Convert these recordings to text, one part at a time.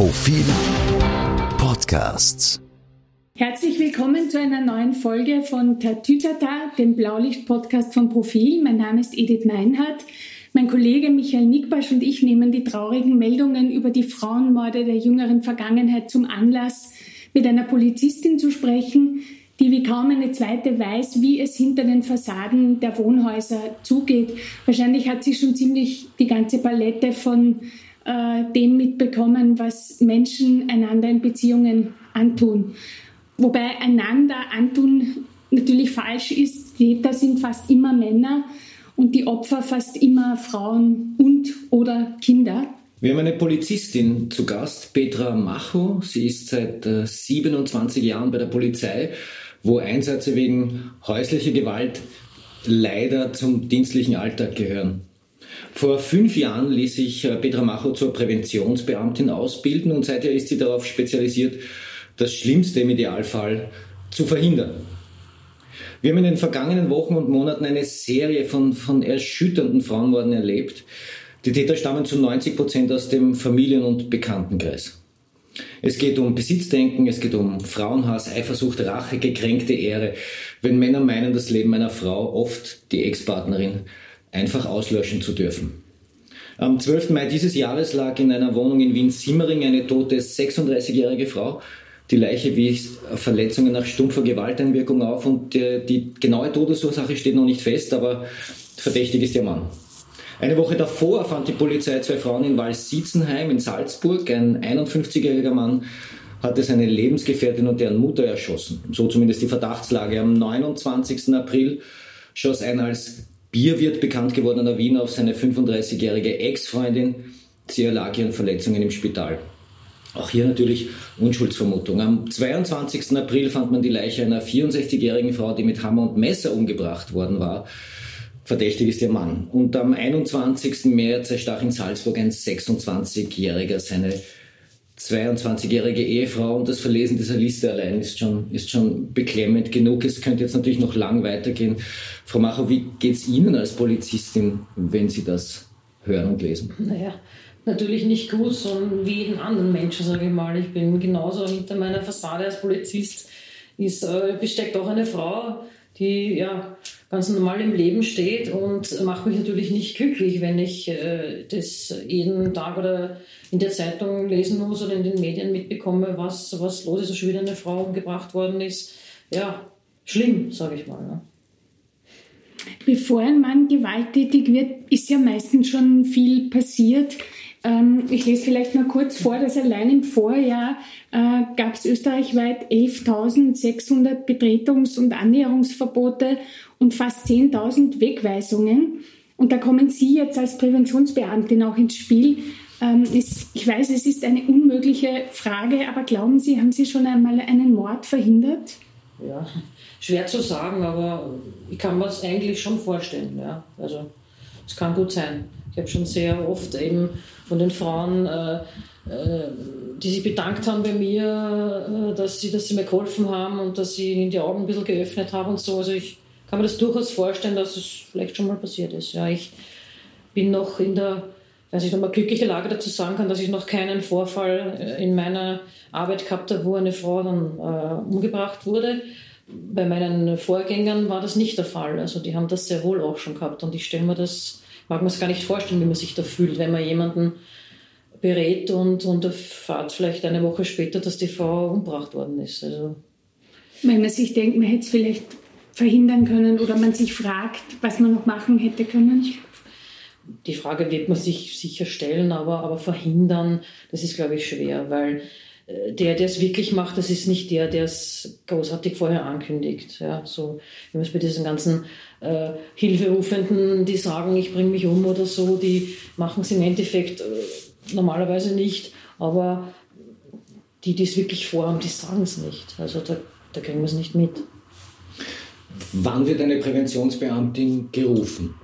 Profil Podcasts. Herzlich willkommen zu einer neuen Folge von Tatütata, dem Blaulicht-Podcast von Profil. Mein Name ist Edith Meinhardt. Mein Kollege Michael Nickbasch und ich nehmen die traurigen Meldungen über die Frauenmorde der jüngeren Vergangenheit zum Anlass, mit einer Polizistin zu sprechen, die wie kaum eine zweite weiß, wie es hinter den Fassaden der Wohnhäuser zugeht. Wahrscheinlich hat sie schon ziemlich die ganze Palette von äh, dem mitbekommen, was Menschen einander in Beziehungen antun. Wobei einander antun natürlich falsch ist. Täter sind fast immer Männer und die Opfer fast immer Frauen und oder Kinder. Wir haben eine Polizistin zu Gast, Petra Macho. Sie ist seit 27 äh, Jahren bei der Polizei wo Einsätze wegen häuslicher Gewalt leider zum dienstlichen Alltag gehören. Vor fünf Jahren ließ sich äh, Petra Macho zur Präventionsbeamtin ausbilden und seither ist sie darauf spezialisiert, das Schlimmste im Idealfall zu verhindern. Wir haben in den vergangenen Wochen und Monaten eine Serie von, von erschütternden Frauenmorden erlebt. Die Täter stammen zu 90 Prozent aus dem Familien- und Bekanntenkreis. Es geht um Besitzdenken, es geht um Frauenhass, Eifersucht, Rache, gekränkte Ehre. Wenn Männer meinen, das Leben einer Frau, oft die Ex-Partnerin, einfach auslöschen zu dürfen. Am 12. Mai dieses Jahres lag in einer Wohnung in Wien-Simmering eine tote 36-jährige Frau. Die Leiche wies Verletzungen nach stumpfer Gewalteinwirkung auf und die, die genaue Todesursache steht noch nicht fest, aber verdächtig ist ihr Mann. Eine Woche davor fand die Polizei zwei Frauen in Wals-Sietzenheim in Salzburg. Ein 51-jähriger Mann hatte seine Lebensgefährtin und deren Mutter erschossen. So zumindest die Verdachtslage. Am 29. April schoss ein als Bierwirt bekannt gewordener Wiener auf seine 35-jährige Ex-Freundin. Sie erlag ihren Verletzungen im Spital. Auch hier natürlich Unschuldsvermutung. Am 22. April fand man die Leiche einer 64-jährigen Frau, die mit Hammer und Messer umgebracht worden war. Verdächtig ist ihr Mann. Und am 21. März erstach in Salzburg ein 26-Jähriger seine 22-jährige Ehefrau und das Verlesen dieser Liste allein ist schon, ist schon beklemmend genug. Es könnte jetzt natürlich noch lang weitergehen. Frau Macher, wie geht es Ihnen als Polizistin, wenn Sie das hören und lesen? Naja, natürlich nicht gut, sondern wie jeden anderen Menschen, sage ich mal. Ich bin genauso hinter meiner Fassade als Polizist. Ist, äh, besteckt auch eine Frau, die ja ganz normal im Leben steht und macht mich natürlich nicht glücklich, wenn ich äh, das jeden Tag oder in der Zeitung lesen muss oder in den Medien mitbekomme, was, was los ist, dass schon wieder eine Frau umgebracht worden ist. Ja, schlimm, sage ich mal. Ne? Bevor ein Mann gewalttätig wird, ist ja meistens schon viel passiert. Ähm, ich lese vielleicht mal kurz vor, dass allein im Vorjahr äh, gab es österreichweit 11.600 Betretungs- und Annäherungsverbote und fast 10.000 Wegweisungen. Und da kommen Sie jetzt als Präventionsbeamtin auch ins Spiel. Ähm, ich weiß, es ist eine unmögliche Frage, aber glauben Sie, haben Sie schon einmal einen Mord verhindert? Ja, schwer zu sagen, aber ich kann mir das eigentlich schon vorstellen. Ja. Also es kann gut sein. Ich habe schon sehr oft eben von den Frauen, äh, äh, die sich bedankt haben bei mir, äh, dass, sie, dass sie mir geholfen haben und dass sie ihnen die Augen ein bisschen geöffnet haben und so. Also ich kann mir das durchaus vorstellen, dass es vielleicht schon mal passiert ist. Ja, ich bin noch in der, weiß ich noch glückliche Lage dazu sagen kann, dass ich noch keinen Vorfall in meiner Arbeit gehabt habe, wo eine Frau dann äh, umgebracht wurde. Bei meinen Vorgängern war das nicht der Fall. Also die haben das sehr wohl auch schon gehabt und ich stelle mir das mag man es gar nicht vorstellen, wie man sich da fühlt, wenn man jemanden berät und, und erfahrt vielleicht eine Woche später, dass die Frau umgebracht worden ist. Also wenn man sich denkt, man hätte es vielleicht verhindern können oder man sich fragt, was man noch machen hätte können? Die Frage wird man sich sicher stellen, aber, aber verhindern, das ist, glaube ich, schwer, weil der, der es wirklich macht, das ist nicht der, der es großartig vorher ankündigt. Ja, so, wenn man es bei diesen ganzen äh, Hilferufenden, die sagen, ich bringe mich um oder so, die machen es im Endeffekt äh, normalerweise nicht, aber die, die es wirklich vorhaben, die sagen es nicht. Also da, da kriegen wir es nicht mit. Wann wird eine Präventionsbeamtin gerufen?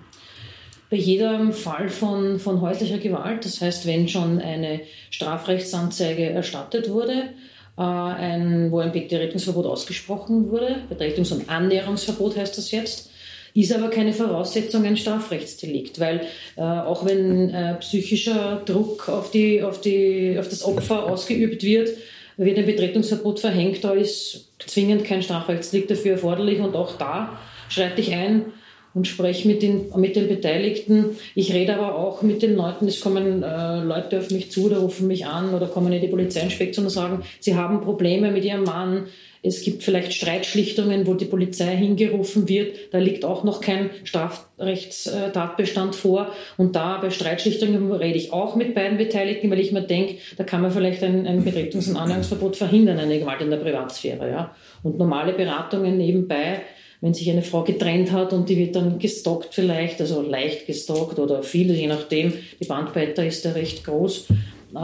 Bei jedem Fall von, von häuslicher Gewalt, das heißt, wenn schon eine Strafrechtsanzeige erstattet wurde, äh, ein, wo ein Betretungsverbot ausgesprochen wurde, Betretungs- und Annäherungsverbot heißt das jetzt, ist aber keine Voraussetzung ein Strafrechtsdelikt, weil äh, auch wenn äh, psychischer Druck auf, die, auf, die, auf das Opfer ausgeübt wird, wird ein Betretungsverbot verhängt, da ist zwingend kein Strafrechtsdelikt dafür erforderlich und auch da schreite ich ein und spreche mit den, mit den Beteiligten. Ich rede aber auch mit den Leuten, es kommen äh, Leute auf mich zu oder rufen mich an oder kommen in die Polizeiinspektion und sagen, sie haben Probleme mit ihrem Mann. Es gibt vielleicht Streitschlichtungen, wo die Polizei hingerufen wird. Da liegt auch noch kein Strafrechtstatbestand vor. Und da bei Streitschlichtungen rede ich auch mit beiden Beteiligten, weil ich mir denke, da kann man vielleicht ein, ein Betretungs- und Annäherungsverbot verhindern, eine Gewalt in der Privatsphäre. Ja. Und normale Beratungen nebenbei wenn sich eine Frau getrennt hat und die wird dann gestalkt vielleicht, also leicht gestalkt oder viel, je nachdem, die Bandbreite ist ja recht groß, äh,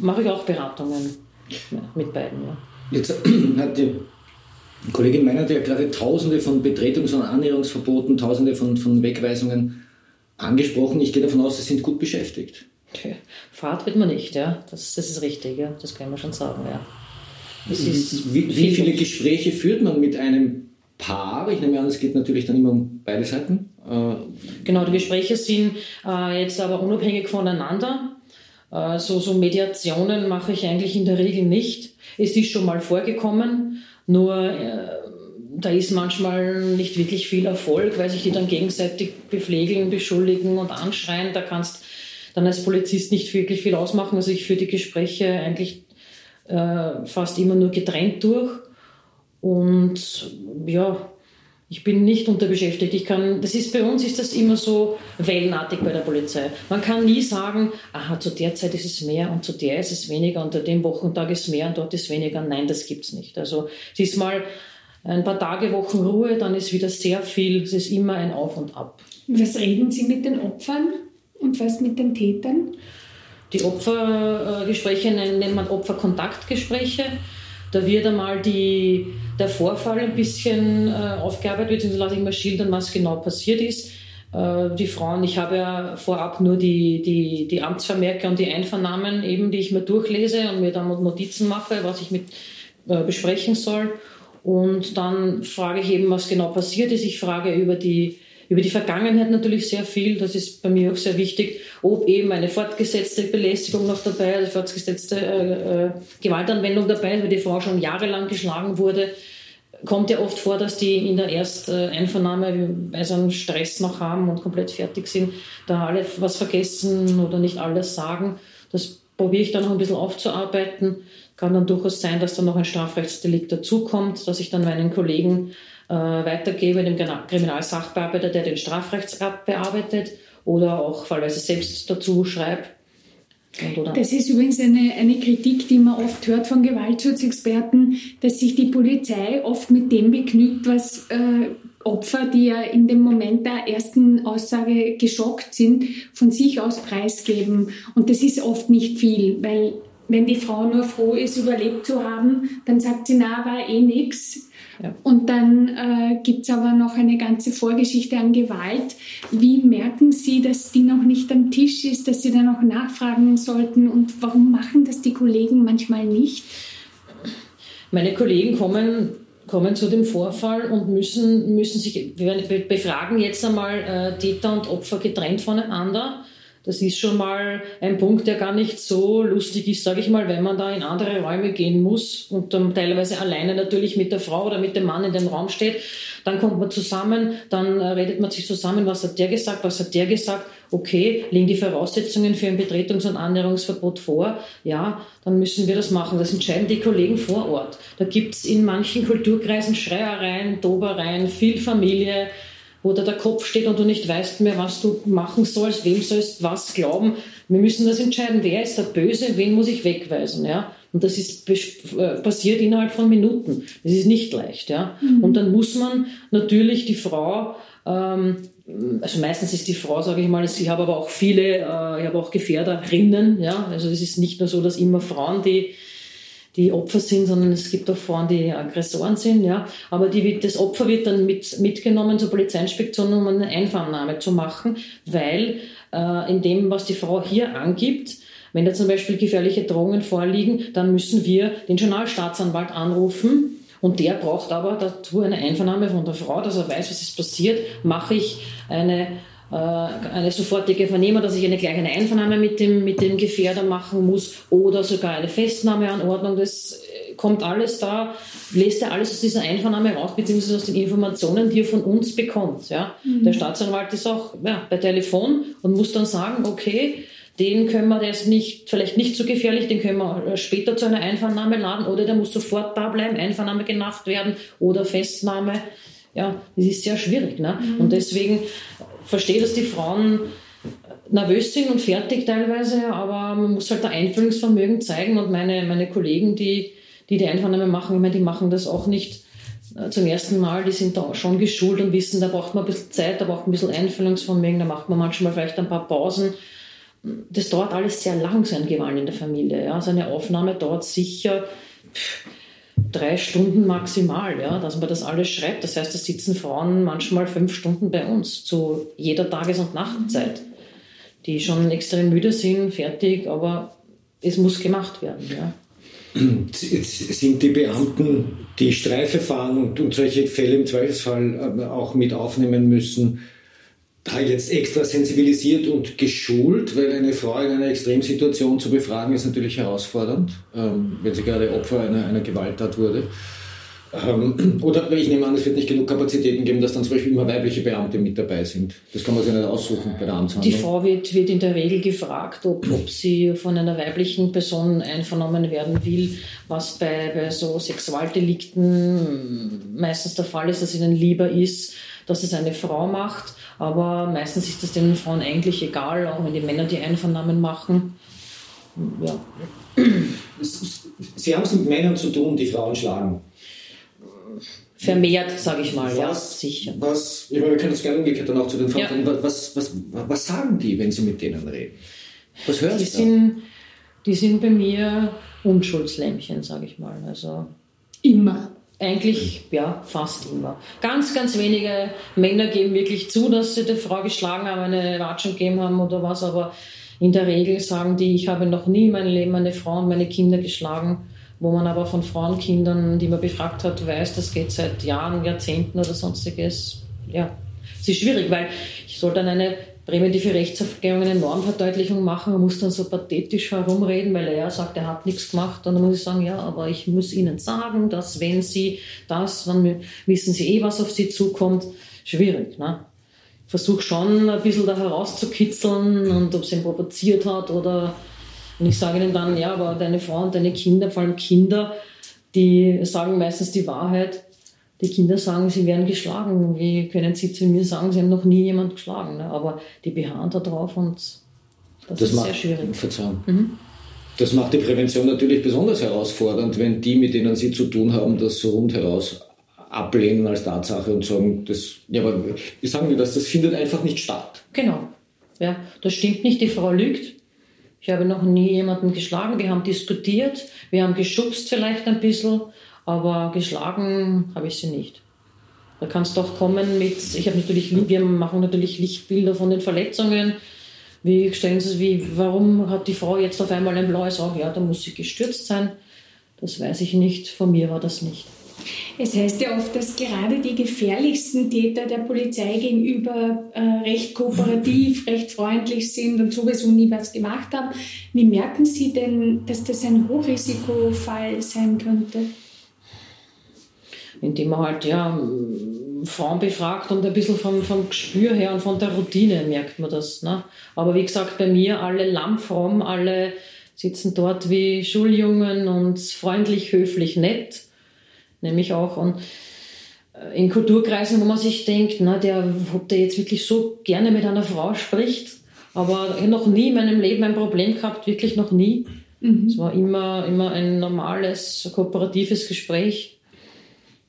mache ich auch Beratungen mit beiden. Ja. Jetzt hat die Kollegin Meinert ja gerade tausende von Betretungs- und Annäherungsverboten, tausende von, von Wegweisungen angesprochen. Ich gehe davon aus, Sie sind gut beschäftigt. Fahrt wird man nicht, ja. Das, das ist richtig, ja. Das kann man schon sagen, ja. wie, wie viele Gespräche führt man mit einem Paar. Ich nehme an, es geht natürlich dann immer um beide Seiten. Äh, genau, die Gespräche sind äh, jetzt aber unabhängig voneinander. Äh, so, so Mediationen mache ich eigentlich in der Regel nicht. Es ist schon mal vorgekommen, nur da ist manchmal nicht wirklich viel Erfolg, weil sich die dann gegenseitig bepflegeln, beschuldigen und anschreien. Da kannst dann als Polizist nicht wirklich viel ausmachen. Also ich führe die Gespräche eigentlich fast immer nur getrennt durch und ja, ich bin nicht unterbeschäftigt. Ich kann, das ist bei uns ist das immer so wellenartig bei der Polizei. Man kann nie sagen, aha, zu der Zeit ist es mehr und zu der ist es weniger, unter dem Wochentag ist mehr und dort ist weniger. Nein, das gibt's nicht. Also es ist mal ein paar Tage, Wochen Ruhe, dann ist wieder sehr viel. Es ist immer ein Auf und Ab. Was reden Sie mit den Opfern und was mit den Tätern? Die Opfergespräche nennt man Opferkontaktgespräche. Da wird einmal die, der Vorfall ein bisschen äh, aufgearbeitet, beziehungsweise lasse ich mal schildern, was genau passiert ist. Äh, die Frauen, ich habe ja vorab nur die, die, die Amtsvermerke und die Einvernahmen eben, die ich mir durchlese und mir dann Notizen mache, was ich mit äh, besprechen soll. Und dann frage ich eben, was genau passiert ist. Ich frage über die über die Vergangenheit natürlich sehr viel, das ist bei mir auch sehr wichtig, ob eben eine fortgesetzte Belästigung noch dabei, eine fortgesetzte äh, äh, Gewaltanwendung dabei weil die Frau schon jahrelang geschlagen wurde. Kommt ja oft vor, dass die in der Ersteinvernahme, weil sie einen Stress noch haben und komplett fertig sind, da alle was vergessen oder nicht alles sagen. Das probiere ich dann noch ein bisschen aufzuarbeiten. Kann dann durchaus sein, dass dann noch ein Strafrechtsdelikt dazukommt, dass ich dann meinen Kollegen äh, weitergebe dem Kriminalsachbearbeiter, der den Strafrechtsrat bearbeitet oder auch fallweise selbst dazu schreibt. Das ist übrigens eine, eine Kritik, die man oft hört von Gewaltschutzexperten, dass sich die Polizei oft mit dem begnügt, was äh, Opfer, die ja in dem Moment der ersten Aussage geschockt sind, von sich aus preisgeben. Und das ist oft nicht viel, weil wenn die Frau nur froh ist, überlebt zu haben, dann sagt sie, na, war eh nix. Ja. Und dann äh, gibt es aber noch eine ganze Vorgeschichte an Gewalt. Wie merken Sie, dass die noch nicht am Tisch ist, dass Sie da noch nachfragen sollten? Und warum machen das die Kollegen manchmal nicht? Meine Kollegen kommen kommen zu dem Vorfall und müssen, müssen sich, wir befragen jetzt einmal äh, Täter und Opfer getrennt voneinander das ist schon mal ein Punkt, der gar nicht so lustig ist, sage ich mal, wenn man da in andere Räume gehen muss und dann teilweise alleine natürlich mit der Frau oder mit dem Mann in dem Raum steht. Dann kommt man zusammen, dann äh, redet man sich zusammen, was hat der gesagt, was hat der gesagt. Okay, liegen die Voraussetzungen für ein Betretungs- und Annäherungsverbot vor? Ja, dann müssen wir das machen. Das entscheiden die Kollegen vor Ort. Da gibt's in manchen Kulturkreisen Schreiereien, Dobereien, viel Familie wo da der Kopf steht und du nicht weißt mehr, was du machen sollst, wem sollst was glauben. Wir müssen das entscheiden, wer ist der Böse, wen muss ich wegweisen, ja. Und das ist äh, passiert innerhalb von Minuten. Das ist nicht leicht, ja. Mhm. Und dann muss man natürlich die Frau ähm, also meistens ist die Frau, sage ich mal, ich habe aber auch viele, äh, ich habe auch Gefährderinnen, ja, also es ist nicht nur so, dass immer Frauen die die Opfer sind, sondern es gibt auch Frauen, die Aggressoren sind. Ja. Aber die, das Opfer wird dann mit, mitgenommen zur Polizeiinspektion, um eine Einvernahme zu machen, weil äh, in dem, was die Frau hier angibt, wenn da zum Beispiel gefährliche Drohungen vorliegen, dann müssen wir den Journalstaatsanwalt anrufen Und der braucht aber dazu eine Einvernahme von der Frau, dass er weiß, was ist passiert. Mache ich eine eine sofortige Vernehmung, dass ich eine gleich eine Einvernahme mit dem, mit dem Gefährder machen muss oder sogar eine Festnahmeanordnung. Das äh, kommt alles da, lässt er alles aus dieser Einvernahme raus, beziehungsweise aus den Informationen, die er von uns bekommt. Ja? Mhm. Der Staatsanwalt ist auch ja, bei Telefon und muss dann sagen, okay, den können wir, der ist nicht, vielleicht nicht so gefährlich, den können wir äh, später zu einer Einvernahme laden oder der muss sofort da bleiben, Einvernahme gemacht werden oder Festnahme. Ja, das ist sehr schwierig. Ne? Mhm. Und deswegen verstehe, dass die Frauen nervös sind und fertig teilweise, aber man muss halt da Einfühlungsvermögen zeigen und meine, meine Kollegen, die, die die Einvernahme machen, ich meine, die machen das auch nicht äh, zum ersten Mal, die sind da schon geschult und wissen, da braucht man ein bisschen Zeit, da braucht man ein bisschen Einfühlungsvermögen, da macht man manchmal vielleicht ein paar Pausen. Das dauert alles sehr lang, so ein Gewalt in der Familie. Ja. So eine Aufnahme dauert sicher drei Stunden maximal, ja, dass man das alles schreibt. Das heißt, da sitzen Frauen manchmal fünf Stunden bei uns zu jeder Tages- und Nachtzeit, die schon extrem müde sind, fertig, aber es muss gemacht werden. Ja. Sind die Beamten, die Streife fahren und, und solche Fälle im Zweifelsfall äh, auch mit aufnehmen müssen, da jetzt extra sensibilisiert und geschult, weil eine Frau in einer Extremsituation zu befragen ist natürlich herausfordernd, ähm, wenn sie gerade Opfer einer, einer Gewalttat wurde. Ähm, oder ich nehme an, es wird nicht genug Kapazitäten geben, dass dann zum Beispiel immer weibliche Beamte mit dabei sind. Das kann man sich nicht aussuchen bei der Amtshandlung. Die Frau wird, wird in der Regel gefragt, ob, ob sie von einer weiblichen Person einvernommen werden will, was bei, bei so Sexualdelikten meistens der Fall ist, dass ihnen lieber ist, dass es eine Frau macht aber meistens ist das den Frauen eigentlich egal, auch wenn die Männer die Einvernahmen machen. Ja. Sie haben es mit Männern zu tun, die Frauen schlagen. Vermehrt, sage ich mal, was, ja, sicher. Was, ich meine, wir können das gerne umgekehrt dann auch zu den Frauen ja. was, was, was sagen die, wenn Sie mit denen reden? Was hören die Sie sind, Die sind bei mir Unschuldslämmchen, sage ich mal. Also immer. Eigentlich, ja, fast immer. Ganz, ganz wenige Männer geben wirklich zu, dass sie der Frau geschlagen haben, eine Watschung gegeben haben oder was, aber in der Regel sagen die, ich habe noch nie in meinem Leben meine Frau und meine Kinder geschlagen, wo man aber von Frauenkindern, die man befragt hat, weiß, das geht seit Jahren, Jahrzehnten oder sonstiges. Ja, es ist schwierig, weil ich soll dann eine präventive Rechtsaufklärung eine Normverdeutlichung machen. Man muss dann so pathetisch herumreden, weil er ja sagt, er hat nichts gemacht. Und dann muss ich sagen, ja, aber ich muss Ihnen sagen, dass wenn Sie das, dann wissen Sie eh, was auf Sie zukommt. Schwierig, ne? Ich versuche schon ein bisschen da herauszukitzeln und ob sie ihn provoziert hat oder und ich sage ihnen dann, ja, aber deine Frau und deine Kinder, vor allem Kinder, die sagen meistens die Wahrheit die Kinder sagen, sie werden geschlagen. Wie können sie zu mir sagen, sie haben noch nie jemand geschlagen? Ne? Aber die beharren da drauf und das, das ist macht, sehr schwierig. Verzeihung. Mhm. Das macht die Prävention natürlich besonders herausfordernd, wenn die, mit denen sie zu tun haben, das so rundheraus ablehnen als Tatsache und sagen, das, ja, aber wie sagen wir das, das findet einfach nicht statt. Genau. Ja, das stimmt nicht, die Frau lügt. Ich habe noch nie jemanden geschlagen. Wir haben diskutiert, wir haben geschubst vielleicht ein bisschen, aber geschlagen habe ich sie nicht. Da kann es doch kommen mit, ich habe natürlich, wir machen natürlich Lichtbilder von den Verletzungen. Wie stellen Sie es, wie, warum hat die Frau jetzt auf einmal ein blaues Auge? Ja, da muss sie gestürzt sein. Das weiß ich nicht, von mir war das nicht. Es heißt ja oft, dass gerade die gefährlichsten Täter der Polizei gegenüber äh, recht kooperativ, recht freundlich sind und sowieso nie was gemacht haben. Wie merken Sie denn, dass das ein Hochrisikofall sein könnte? Indem man halt ja, Frauen befragt und ein bisschen vom, vom Gespür her und von der Routine merkt man das. Ne? Aber wie gesagt, bei mir alle lammfromm, alle sitzen dort wie Schuljungen und freundlich, höflich, nett. Nämlich auch und äh, in Kulturkreisen, wo man sich denkt, na, der, ob der jetzt wirklich so gerne mit einer Frau spricht, aber noch nie in meinem Leben ein Problem gehabt, wirklich noch nie. Mhm. Es war immer, immer ein normales, kooperatives Gespräch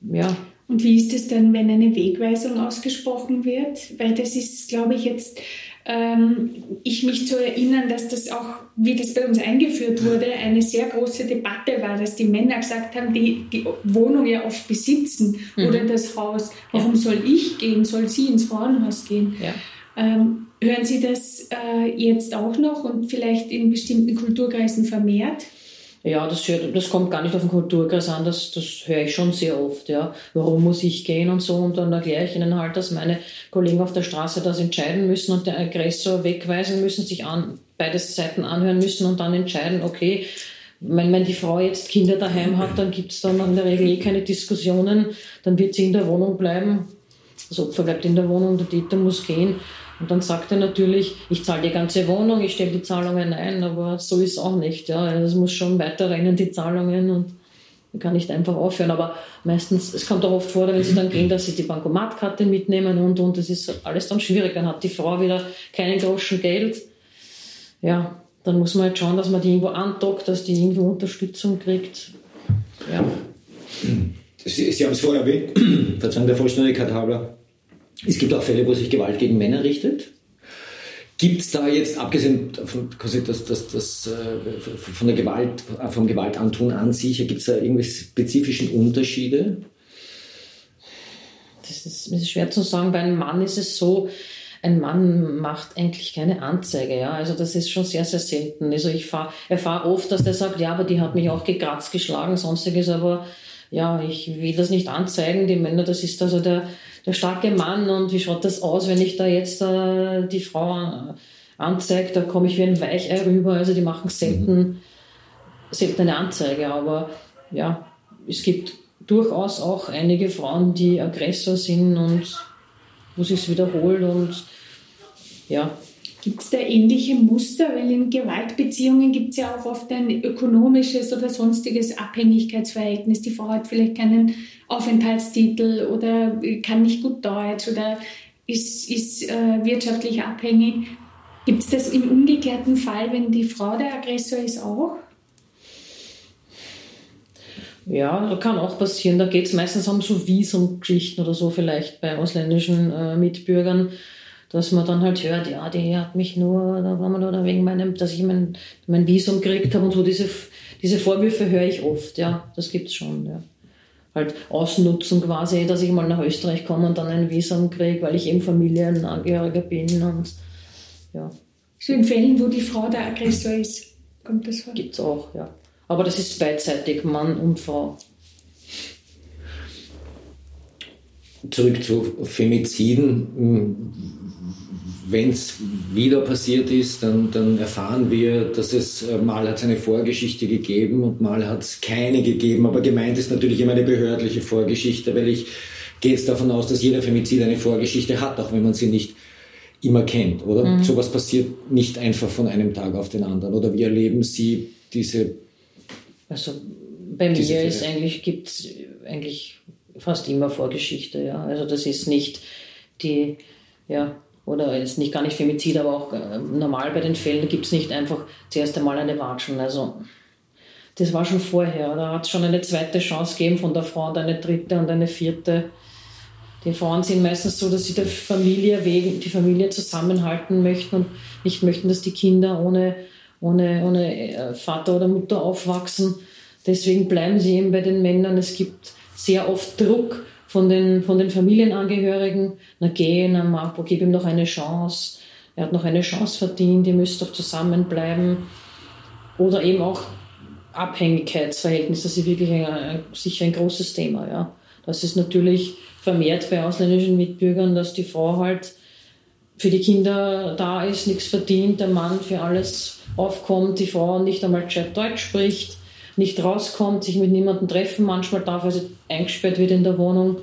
ja. Und wie ist es dann, wenn eine Wegweisung ausgesprochen wird? Weil das ist, glaube ich, jetzt, ähm, ich mich zu erinnern, dass das auch, wie das bei uns eingeführt wurde, eine sehr große Debatte war, dass die Männer gesagt haben, die die Wohnung ja oft besitzen mhm. oder das Haus. Warum ja. soll ich gehen? Soll sie ins Frauenhaus gehen? Ja. Ähm, hören Sie das äh, jetzt auch noch und vielleicht in bestimmten Kulturkreisen vermehrt? Ja, das, hört, das kommt gar nicht auf den Kulturkreis an, das, das höre ich schon sehr oft. Ja. Warum muss ich gehen und so? Und dann erkläre ich ihnen halt, dass meine Kollegen auf der Straße das entscheiden müssen und den Aggressor wegweisen müssen, sich an, beide Seiten anhören müssen und dann entscheiden, okay, wenn, wenn die Frau jetzt Kinder daheim hat, dann gibt es dann in der Regel eh keine Diskussionen, dann wird sie in der Wohnung bleiben. Das Opfer bleibt in der Wohnung, der Täter muss gehen. Und dann sagt er natürlich, ich zahle die ganze Wohnung, ich stelle die Zahlungen ein, aber so ist es auch nicht. Ja. Es muss schon weiterrennen, die Zahlungen, und man kann nicht einfach aufhören. Aber meistens, es kommt auch oft vor, wenn sie dann gehen, dass sie die Bankomatkarte mitnehmen und, und, das ist alles dann schwierig. Dann hat die Frau wieder keinen Groschen Geld. Ja, dann muss man halt schauen, dass man die irgendwo andockt, dass die irgendwo Unterstützung kriegt. Ja. Sie, Sie haben es vorher erwähnt, Verzeihung der Vollständigkeit halber. Es gibt auch Fälle, wo sich Gewalt gegen Männer richtet. Gibt es da jetzt, abgesehen von, das, das, das, äh, von der Gewalt, vom Gewaltantun an sich, gibt es da irgendwelche spezifischen Unterschiede? Das ist, das ist schwer zu sagen. Bei einem Mann ist es so, ein Mann macht eigentlich keine Anzeige, ja. Also das ist schon sehr, sehr selten. Also ich erfahre oft, dass der sagt, ja, aber die hat mich auch gekratzt, geschlagen, sonstiges, aber ja, ich will das nicht anzeigen. Die Männer, das ist also der, der starke Mann und wie schaut das aus, wenn ich da jetzt äh, die Frau anzeige, da komme ich wie ein Weichei rüber. Also die machen selten, mhm. selten eine Anzeige, aber ja, es gibt durchaus auch einige Frauen, die Aggressor sind und wo sich wiederholt und ja. Gibt es da ähnliche Muster? Weil in Gewaltbeziehungen gibt es ja auch oft ein ökonomisches oder sonstiges Abhängigkeitsverhältnis. Die Frau hat vielleicht keinen Aufenthaltstitel oder kann nicht gut Deutsch oder ist, ist äh, wirtschaftlich abhängig. Gibt es das im umgekehrten Fall, wenn die Frau der Aggressor ist, auch? Ja, kann auch passieren. Da geht es meistens um so Visumgeschichten oder so vielleicht bei ausländischen äh, Mitbürgern, dass man dann halt hört, ja, die hat mich nur, da war man nur wegen meinem, dass ich mein, mein Visum gekriegt habe und so diese, diese Vorwürfe höre ich oft, ja, das gibt's schon, ja. Halt ausnutzen quasi, dass ich mal nach Österreich komme und dann ein Visum kriege, weil ich eben Familienangehöriger bin und ja. So in Fällen, wo die Frau der Aggressor ist, kommt das vor? Gibt's auch, ja. Aber das ist beidseitig, Mann und Frau. Zurück zu Femiziden. Wenn es wieder passiert ist, dann, dann, erfahren wir, dass es äh, mal hat es eine Vorgeschichte gegeben und mal hat es keine gegeben. Aber gemeint ist natürlich immer eine behördliche Vorgeschichte, weil ich gehe jetzt davon aus, dass jeder Femizid eine Vorgeschichte hat, auch wenn man sie nicht immer kennt, oder? Mhm. Sowas passiert nicht einfach von einem Tag auf den anderen. Oder wie erleben Sie diese also bei mir ist eigentlich, gibt es eigentlich fast immer Vorgeschichte, ja. Also das ist nicht die, ja, oder ist nicht gar nicht Femizid, aber auch äh, normal bei den Fällen gibt es nicht einfach zuerst einmal eine Watschen. Also das war schon vorher. Da hat es schon eine zweite Chance gegeben von der Frau und eine dritte und eine vierte. Die Frauen sind meistens so, dass sie der Familie wegen, die Familie zusammenhalten möchten und nicht möchten, dass die Kinder ohne ohne, ohne äh, Vater oder Mutter aufwachsen. Deswegen bleiben sie eben bei den Männern. Es gibt sehr oft Druck von den, von den Familienangehörigen. Na geh, na Marco, gib ihm noch eine Chance. Er hat noch eine Chance verdient, ihr müsst doch zusammenbleiben. Oder eben auch Abhängigkeitsverhältnis, das ist wirklich ein, sicher ein großes Thema. Ja. Das ist natürlich vermehrt bei ausländischen Mitbürgern, dass die Frau halt für die Kinder da ist, nichts verdient, der Mann für alles aufkommt, die Frau nicht einmal gescheit Deutsch spricht, nicht rauskommt, sich mit niemandem treffen manchmal darf, sie eingesperrt wird in der Wohnung.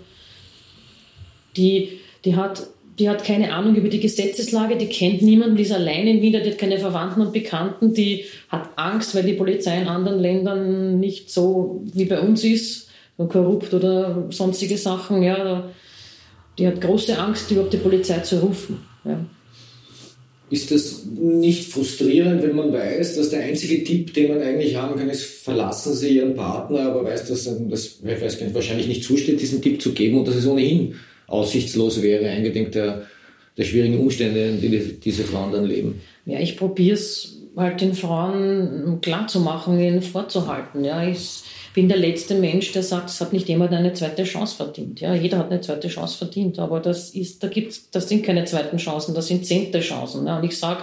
Die, die, hat, die hat keine Ahnung über die Gesetzeslage, die kennt niemanden, die ist allein in Wien, die hat keine Verwandten und Bekannten, die hat Angst, weil die Polizei in anderen Ländern nicht so wie bei uns ist, korrupt oder sonstige Sachen. Ja, die hat große Angst, überhaupt die Polizei zu rufen. Ja. Ist das nicht frustrierend, wenn man weiß, dass der einzige Tipp, den man eigentlich haben kann, ist, verlassen Sie Ihren Partner, aber weiß, dass das ich weiß wahrscheinlich nicht zusteht, diesen Tipp zu geben und dass es ohnehin aussichtslos wäre, eingedenk der, der schwierigen Umstände, in denen diese Frauen dann leben? Ja, ich probiere es halt den Frauen klar zu machen, ihnen vorzuhalten. Ja, ich, bin der letzte Mensch, der sagt, es hat nicht jemand eine zweite Chance verdient. Ja, jeder hat eine zweite Chance verdient, aber das ist, da gibt's, das sind keine zweiten Chancen, das sind zehnte Chancen. Ja. Und ich sage,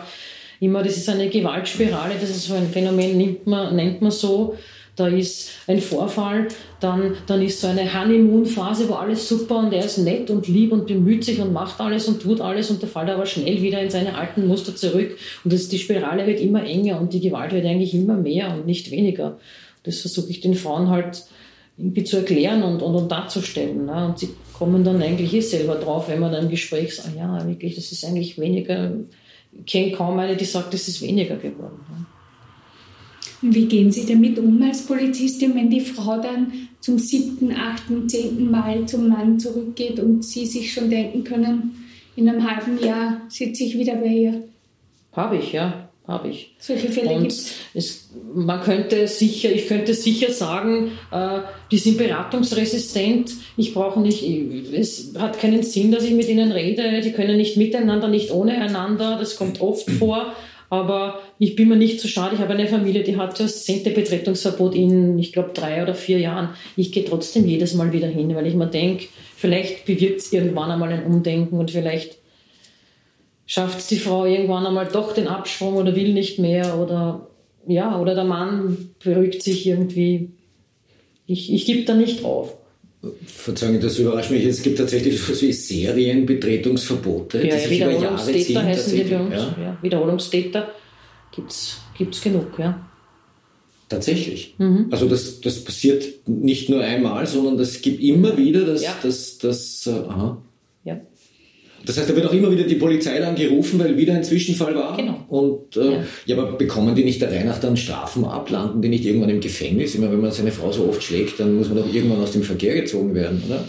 immer, das ist eine Gewaltspirale, das ist so ein Phänomen, nennt man, nennt man so. Da ist ein Vorfall, dann, dann ist so eine Honeymoon-Phase, wo alles super und er ist nett und lieb und bemüht sich und macht alles und tut alles und der fällt aber schnell wieder in seine alten Muster zurück und das, die Spirale wird immer enger und die Gewalt wird eigentlich immer mehr und nicht weniger. Das versuche ich den Frauen halt irgendwie zu erklären und, und, und darzustellen. Ne? Und sie kommen dann eigentlich eh selber drauf, wenn man dann im Gespräch sagt, ja, wirklich, das ist eigentlich weniger. Ich kenne kaum eine, die sagt, das ist weniger geworden. Ne? Wie gehen Sie damit um als Polizistin, wenn die Frau dann zum siebten, achten, zehnten Mal zum Mann zurückgeht und Sie sich schon denken können, in einem halben Jahr sitze ich wieder bei ihr? Habe ich, ja habe ich. Solche Fälle gibt es. Man könnte sicher, ich könnte sicher sagen, äh, die sind beratungsresistent. Ich brauche nicht, es hat keinen Sinn, dass ich mit ihnen rede. Die können nicht miteinander, nicht ohne einander. Das kommt oft vor. Aber ich bin mir nicht zu so schade. Ich habe eine Familie, die hat das zehnte Betretungsverbot in, ich glaube, drei oder vier Jahren. Ich gehe trotzdem jedes Mal wieder hin, weil ich mir denke, vielleicht bewirkt es irgendwann einmal ein Umdenken und vielleicht schafft es die Frau irgendwann einmal doch den Absprung oder will nicht mehr oder ja, oder der Mann beruhigt sich irgendwie. Ich, ich gebe da nicht auf. Verzeihung, das überrascht mich. Es gibt tatsächlich so wie Serienbetretungsverbote, ja, die sich über Jahre ziehen. Heißen die bei uns. Ja. Ja, Wiederholungstäter gibt es genug, ja. Tatsächlich. Mhm. Also das, das passiert nicht nur einmal, sondern das gibt immer wieder das, ja. das, das, das uh, aha. Das heißt, da wird auch immer wieder die Polizei dann gerufen, weil wieder ein Zwischenfall war. Genau. Und äh, ja. ja. aber bekommen die nicht der Reihe nach dann Strafen ab? Landen die nicht irgendwann im Gefängnis? Immer wenn man seine Frau so oft schlägt, dann muss man doch irgendwann aus dem Verkehr gezogen werden, oder?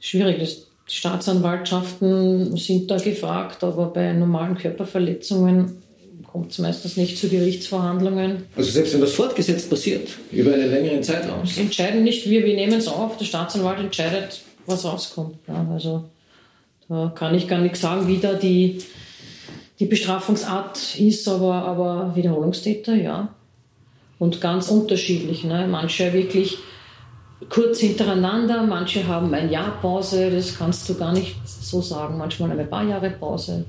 Schwierig. Das, die Staatsanwaltschaften sind da gefragt, aber bei normalen Körperverletzungen kommt es meistens nicht zu Gerichtsverhandlungen. Also selbst wenn das fortgesetzt passiert, über einen längeren Zeitraum? Das entscheiden nicht wir, wir nehmen es auf. Der Staatsanwalt entscheidet, was rauskommt. Ja, also da kann ich gar nicht sagen, wie da die, die Bestrafungsart ist, aber, aber Wiederholungstäter, ja. Und ganz unterschiedlich. Ne? Manche wirklich kurz hintereinander, manche haben ein Jahr Pause, das kannst du gar nicht so sagen. Manchmal ein paar Jahre Pause.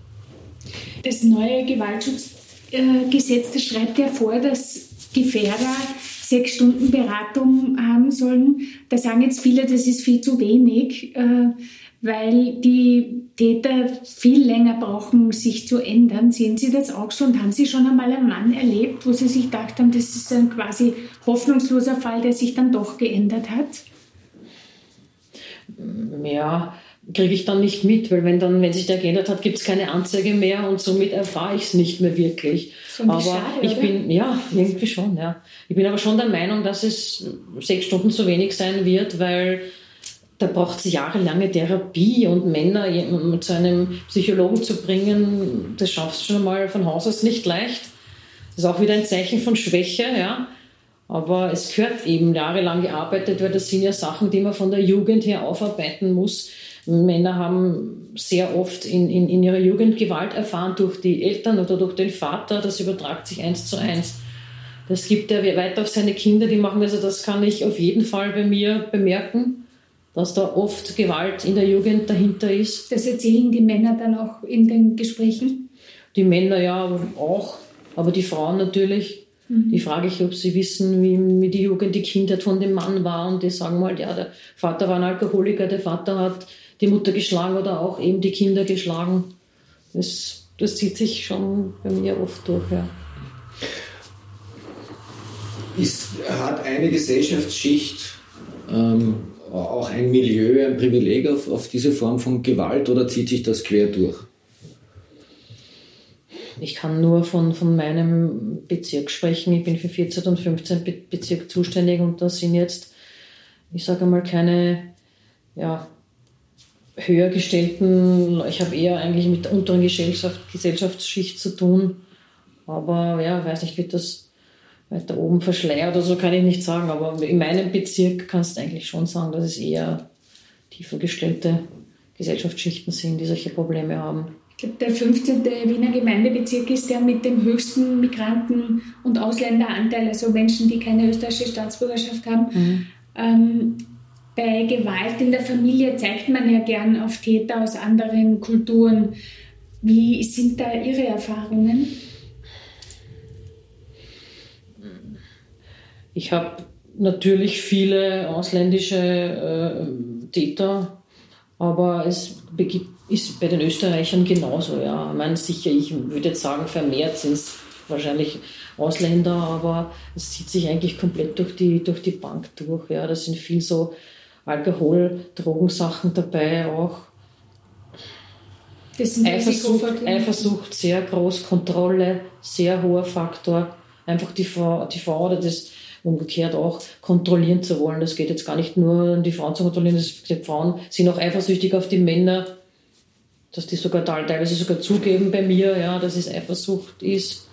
Das neue Gewaltschutzgesetz das schreibt ja vor, dass Gefährder sechs Stunden Beratung haben sollen. Da sagen jetzt viele, das ist viel zu wenig. Weil die Täter viel länger brauchen, sich zu ändern. Sehen Sie das auch so und haben Sie schon einmal einen Mann erlebt, wo Sie sich gedacht haben, das ist ein quasi hoffnungsloser Fall, der sich dann doch geändert hat? Ja, kriege ich dann nicht mit, weil wenn dann, wenn sich der geändert hat, gibt es keine Anzeige mehr und somit erfahre ich es nicht mehr wirklich. aber schade, ich oder? bin, ja, irgendwie schon, ja. Ich bin aber schon der Meinung, dass es sechs Stunden zu wenig sein wird, weil da braucht es jahrelange Therapie und Männer zu einem Psychologen zu bringen, das schaffst du schon mal von Haus aus nicht leicht. Das ist auch wieder ein Zeichen von Schwäche, ja. Aber es gehört eben jahrelang gearbeitet, weil das sind ja Sachen, die man von der Jugend her aufarbeiten muss. Männer haben sehr oft in, in, in ihrer Jugend Gewalt erfahren durch die Eltern oder durch den Vater. Das übertragt sich eins zu eins. Das gibt er weiter auf seine Kinder, die machen das. Also das kann ich auf jeden Fall bei mir bemerken dass da oft Gewalt in der Jugend dahinter ist. Das erzählen die Männer dann auch in den Gesprächen? Die Männer ja auch, aber die Frauen natürlich. Mhm. Die frage ich, ob sie wissen, wie, wie die Jugend, die Kindheit von dem Mann war und die sagen mal, ja, der Vater war ein Alkoholiker, der Vater hat die Mutter geschlagen oder auch eben die Kinder geschlagen. Das, das zieht sich schon bei mir oft durch, ja. Ist, hat eine Gesellschaftsschicht ähm, auch ein Milieu, ein Privileg auf, auf diese Form von Gewalt oder zieht sich das quer durch? Ich kann nur von, von meinem Bezirk sprechen. Ich bin für 14 und 15 Be Bezirk zuständig und da sind jetzt, ich sage mal, keine ja, höher gestellten, ich habe eher eigentlich mit der unteren Gesellschaft, Gesellschaftsschicht zu tun. Aber ja, weiß nicht, wird das weiter oben verschleiert oder so kann ich nicht sagen, aber in meinem Bezirk kannst du eigentlich schon sagen, dass es eher tiefer gestellte Gesellschaftsschichten sind, die solche Probleme haben. Ich glaube, der 15. Wiener Gemeindebezirk ist der mit dem höchsten Migranten- und Ausländeranteil, also Menschen, die keine österreichische Staatsbürgerschaft haben. Mhm. Ähm, bei Gewalt in der Familie zeigt man ja gern auf Täter aus anderen Kulturen. Wie sind da Ihre Erfahrungen? Ich habe natürlich viele ausländische äh, Täter, aber es ist bei den Österreichern genauso. Ja. Ich meine, sicher, ich würde jetzt sagen, vermehrt sind es wahrscheinlich Ausländer, aber es zieht sich eigentlich komplett durch die, durch die Bank durch. Ja. Da sind viel so Alkohol, Drogensachen dabei auch. Eifersucht, Eifersucht, sehr groß, Kontrolle, sehr hoher Faktor. Einfach die Frau, die Frau oder das umgekehrt auch kontrollieren zu wollen. Das geht jetzt gar nicht nur um die Frauen zu kontrollieren, die Frauen sind auch eifersüchtig auf die Männer, dass die sogar teilweise sogar zugeben bei mir, ja, dass es Eifersucht ist.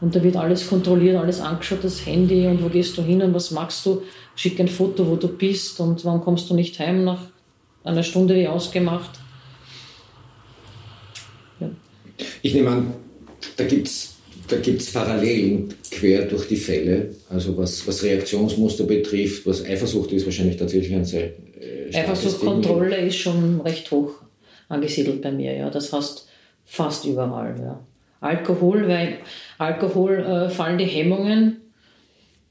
Und da wird alles kontrolliert, alles angeschaut, das Handy und wo gehst du hin und was machst du? Schick ein Foto, wo du bist und wann kommst du nicht heim nach einer Stunde wie ausgemacht. Ja. Ich nehme an, da gibt es da gibt's Parallelen quer durch die Fälle, also was, was Reaktionsmuster betrifft, was Eifersucht ist wahrscheinlich tatsächlich ein sehr äh, Eifersuchtkontrolle ist schon recht hoch angesiedelt bei mir, ja. Das heißt fast überall, ja. Alkohol, weil Alkohol äh, fallen die Hemmungen.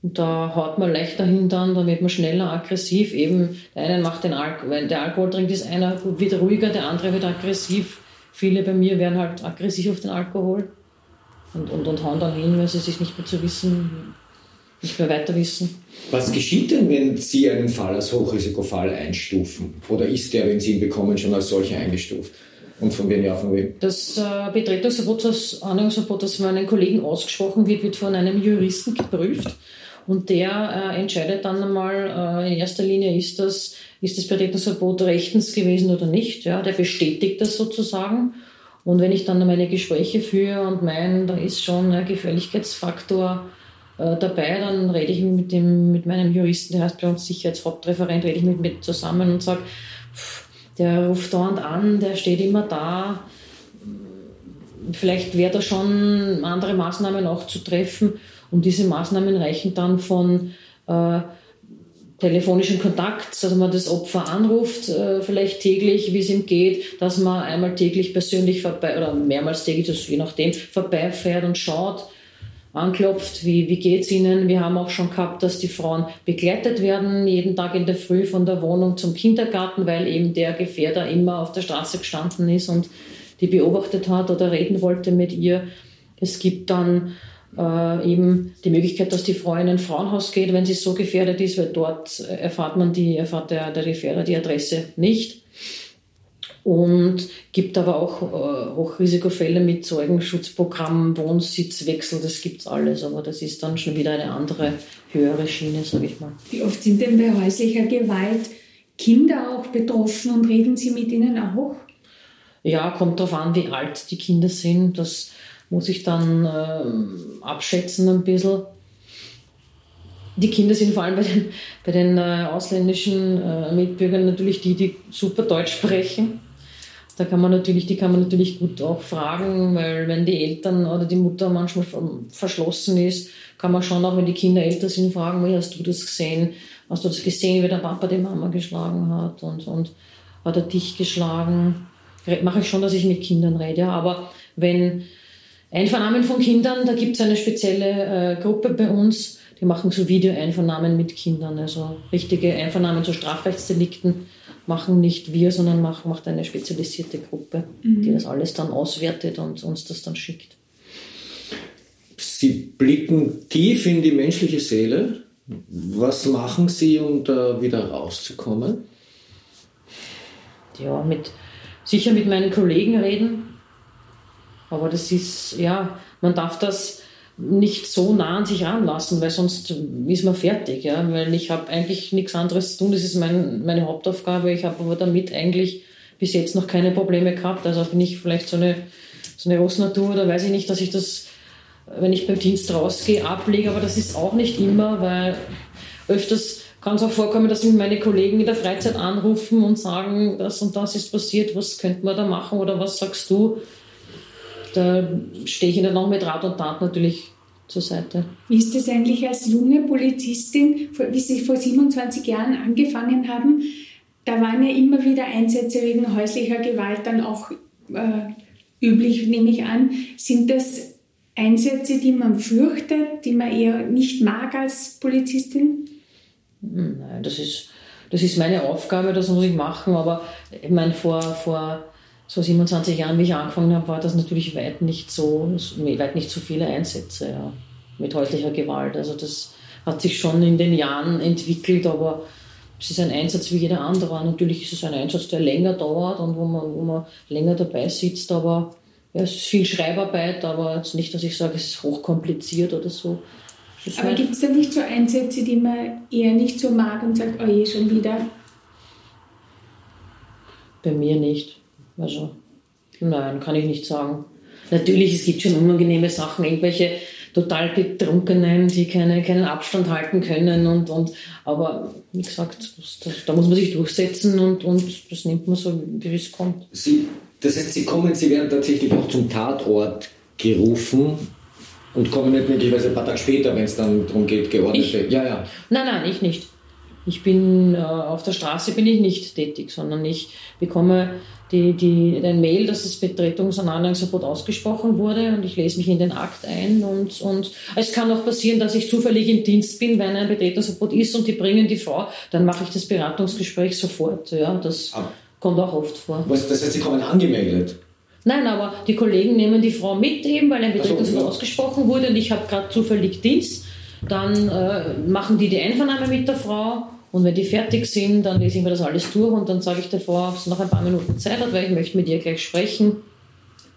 Da haut man leichter hin dann, da wird man schneller aggressiv. Eben, der eine macht den Alkohol, wenn der Alkohol trinkt, ist einer wird ruhiger, der andere wird aggressiv. Viele bei mir werden halt aggressiv auf den Alkohol und, und, und hauen dann hin, weil sie sich nicht mehr zu wissen, nicht mehr weiter wissen. Was geschieht denn, wenn Sie einen Fall als Hochrisikofall einstufen? Oder ist der, wenn Sie ihn bekommen, schon als solcher eingestuft? Und von wem ja, von wem? Das äh, Betretungsverbot, das Anhängungsverbot, das von einem Kollegen ausgesprochen wird, wird von einem Juristen geprüft. Und der äh, entscheidet dann einmal, äh, in erster Linie ist das, ist das Betretungsverbot rechtens gewesen oder nicht. Ja? Der bestätigt das sozusagen. Und wenn ich dann meine Gespräche führe und meine, da ist schon ein Gefährlichkeitsfaktor äh, dabei, dann rede ich mit, dem, mit meinem Juristen, der heißt bei uns Sicherheitshauptreferent, rede ich mit mir zusammen und sage, der ruft dauernd an, der steht immer da. Vielleicht wäre da schon andere Maßnahmen auch zu treffen. Und diese Maßnahmen reichen dann von äh, telefonischen Kontakt, dass man das Opfer anruft, äh, vielleicht täglich, wie es ihm geht, dass man einmal täglich persönlich vorbei oder mehrmals täglich, das je nachdem, vorbeifährt und schaut, anklopft, wie, wie geht's ihnen. Wir haben auch schon gehabt, dass die Frauen begleitet werden, jeden Tag in der Früh von der Wohnung zum Kindergarten, weil eben der Gefährder immer auf der Straße gestanden ist und die beobachtet hat oder reden wollte mit ihr. Es gibt dann äh, eben die Möglichkeit, dass die Frau in ein Frauenhaus geht, wenn sie so gefährdet ist, weil dort erfahrt man die, erfahrt der, der Gefährder die Adresse nicht. Und gibt aber auch äh, Hochrisikofälle mit Zeugenschutzprogramm, Wohnsitzwechsel, das gibt es alles, aber das ist dann schon wieder eine andere, höhere Schiene, sage ich mal. Wie oft sind denn bei häuslicher Gewalt Kinder auch betroffen und reden Sie mit ihnen auch? Ja, kommt darauf an, wie alt die Kinder sind. Das muss ich dann äh, abschätzen ein bisschen. Die Kinder sind vor allem bei den, bei den äh, ausländischen äh, Mitbürgern natürlich die, die super Deutsch sprechen. Da kann man natürlich, die kann man natürlich gut auch fragen, weil wenn die Eltern oder die Mutter manchmal verschlossen ist, kann man schon auch, wenn die Kinder älter sind, fragen, wie hast du das gesehen? Hast du das gesehen, wie der Papa die Mama geschlagen hat und, und hat er dich geschlagen? Mache ich schon, dass ich mit Kindern rede, aber wenn Einvernahmen von Kindern, da gibt es eine spezielle äh, Gruppe bei uns, die machen so Videoeinvernahmen mit Kindern, also richtige Einvernahmen zu Strafrechtsdelikten machen nicht wir, sondern macht, macht eine spezialisierte Gruppe, mhm. die das alles dann auswertet und uns das dann schickt. Sie blicken tief in die menschliche Seele. Was machen Sie, um da wieder rauszukommen? Ja, mit, sicher mit meinen Kollegen reden, aber das ist, ja, man darf das nicht so nah an sich ranlassen, weil sonst ist man fertig. Ja? Weil ich habe eigentlich nichts anderes zu tun. Das ist mein, meine Hauptaufgabe. Ich habe aber damit eigentlich bis jetzt noch keine Probleme gehabt. Also bin ich vielleicht so eine, so eine Rossnatur oder weiß ich nicht, dass ich das, wenn ich beim Dienst rausgehe, ablege. Aber das ist auch nicht immer, weil öfters kann es auch vorkommen, dass mich meine Kollegen in der Freizeit anrufen und sagen, das und das ist passiert, was könnte man da machen oder was sagst du? Da stehe ich Ihnen noch mit Rat und Tat natürlich zur Seite. Wie ist das eigentlich als junge Polizistin, wie Sie vor 27 Jahren angefangen haben? Da waren ja immer wieder Einsätze wegen häuslicher Gewalt dann auch äh, üblich, nehme ich an. Sind das Einsätze, die man fürchtet, die man eher nicht mag als Polizistin? Nein, das ist, das ist meine Aufgabe, das muss ich machen. Aber ich meine, vor, vor so 27 Jahren, wie ich angefangen habe, war das natürlich weit nicht so, weit nicht so viele Einsätze ja, mit häuslicher Gewalt. Also das hat sich schon in den Jahren entwickelt, aber es ist ein Einsatz wie jeder andere. Natürlich ist es ein Einsatz, der länger dauert und wo man, wo man länger dabei sitzt, aber ja, es ist viel Schreibarbeit, aber jetzt nicht, dass ich sage, es ist hochkompliziert oder so. Aber gibt es da nicht so Einsätze, die man eher nicht so mag und sagt, oh je, schon wieder? Bei mir nicht. Also, nein, kann ich nicht sagen. Natürlich, es gibt schon unangenehme Sachen, irgendwelche total Betrunkenen, die keine, keinen Abstand halten können. Und, und, aber wie gesagt, das, da muss man sich durchsetzen und, und das nimmt man so, wie es kommt. Sie, das heißt, Sie kommen, Sie werden tatsächlich auch zum Tatort gerufen und kommen nicht möglicherweise ein paar Tage später, wenn es dann darum geht, geordnete. Ich? Ja, ja. Nein, nein, ich nicht. Ich bin äh, auf der Straße bin ich nicht tätig, sondern ich bekomme die, die, ein Mail, dass das Betretungs- und Anlageverbot ausgesprochen wurde und ich lese mich in den Akt ein und, und es kann auch passieren, dass ich zufällig im Dienst bin, wenn ein Betretungsverbot ist und die bringen die Frau, dann mache ich das Beratungsgespräch sofort. Ja, das ah. kommt auch oft vor. Was, das heißt, Sie kommen angemeldet? Nein, aber die Kollegen nehmen die Frau mit eben, weil ein Betretungsverbot so, ausgesprochen wurde und ich habe gerade zufällig Dienst. Dann äh, machen die die Einvernahme mit der Frau und wenn die fertig sind, dann lese ich mir das alles durch und dann sage ich Frau, ob sie noch ein paar Minuten Zeit hat, weil ich möchte mit ihr gleich sprechen.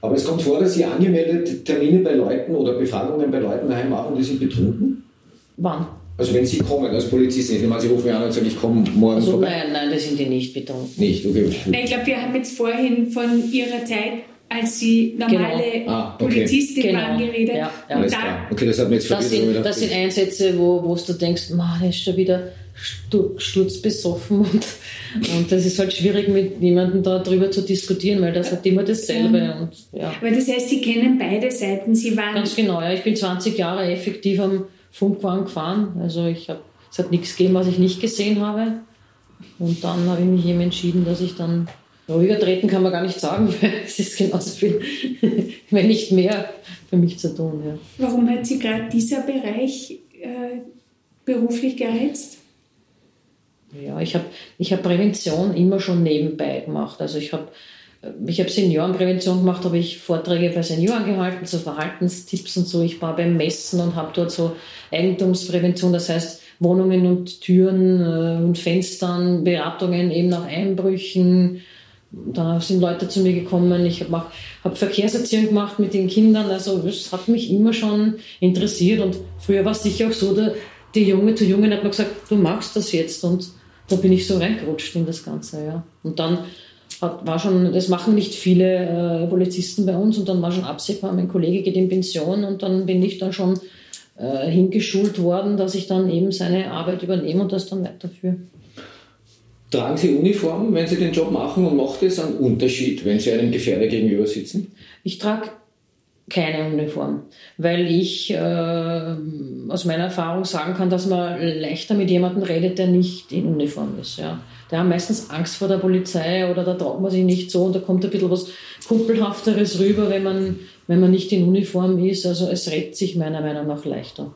Aber es kommt vor, dass Sie angemeldet Termine bei Leuten oder Befragungen bei Leuten daheim machen, die sind betrunken? Wann? Also wenn Sie kommen als Polizistin, ich meine, Sie rufen mich an und sagen, ich komme morgen also, vorbei. Nein, nein, das sind die nicht betrunken. Nicht, okay. Ich glaube, wir haben jetzt vorhin von Ihrer Zeit als Sie normale genau. ah, okay. Polizistin genau. waren geredet. Ja, ja. Und da, okay, das hat mir jetzt das sind, das sind Einsätze, wo, wo du denkst, man, der ist schon wieder sturzbesoffen und, und das ist halt schwierig mit jemandem darüber zu diskutieren, weil das hat immer dasselbe. Ja. Und, ja. Aber das heißt, Sie kennen beide Seiten. Sie waren Ganz genau, ja. Ich bin 20 Jahre effektiv am Funkwagen gefahren. Also ich hab, es hat nichts gegeben, was ich nicht gesehen habe. Und dann habe ich mich eben entschieden, dass ich dann ruhiger treten kann man gar nicht sagen, weil es ist genauso viel, wenn nicht mehr für mich zu tun. Ja. Warum hat Sie gerade dieser Bereich äh, beruflich gereizt? Ja, ich habe ich hab Prävention immer schon nebenbei gemacht. Also ich habe ich hab Seniorenprävention gemacht, habe ich Vorträge bei Senioren gehalten, so Verhaltenstipps und so. Ich war beim Messen und habe dort so Eigentumsprävention, das heißt Wohnungen und Türen äh, und Fenstern, Beratungen eben nach Einbrüchen. Da sind Leute zu mir gekommen. Ich habe hab Verkehrserziehung gemacht mit den Kindern. Also es hat mich immer schon interessiert. Und früher war es sicher auch so, der, die Junge zu Jungen hat mir gesagt, du machst das jetzt. Und da bin ich so reingerutscht in das Ganze, ja. Und dann hat, war schon, das machen nicht viele äh, Polizisten bei uns und dann war schon absehbar, mein Kollege geht in Pension und dann bin ich dann schon äh, hingeschult worden, dass ich dann eben seine Arbeit übernehme und das dann weiterführe. Tragen Sie Uniform, wenn Sie den Job machen und macht es einen Unterschied, wenn Sie einem Gefährder gegenüber sitzen? Ich trage keine Uniform, weil ich äh, aus meiner Erfahrung sagen kann, dass man leichter mit jemandem redet, der nicht in Uniform ist. Ja. Der hat meistens Angst vor der Polizei oder da traut man sich nicht so und da kommt ein bisschen was Kumpelhafteres rüber, wenn man, wenn man nicht in Uniform ist. Also es redet sich meiner Meinung nach leichter.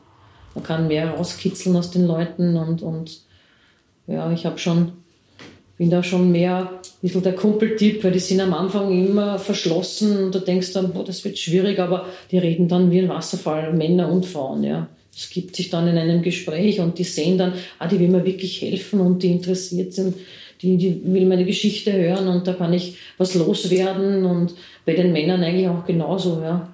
Man kann mehr rauskitzeln aus den Leuten und, und ja, ich habe schon bin da schon mehr bisschen der Kumpeltyp, weil die sind am Anfang immer verschlossen und du denkst dann, boah, das wird schwierig, aber die reden dann wie ein Wasserfall, Männer und Frauen, ja. Es gibt sich dann in einem Gespräch und die sehen dann, ah, die will mir wirklich helfen und die interessiert sind, die, die will meine Geschichte hören und da kann ich was loswerden und bei den Männern eigentlich auch genauso, ja.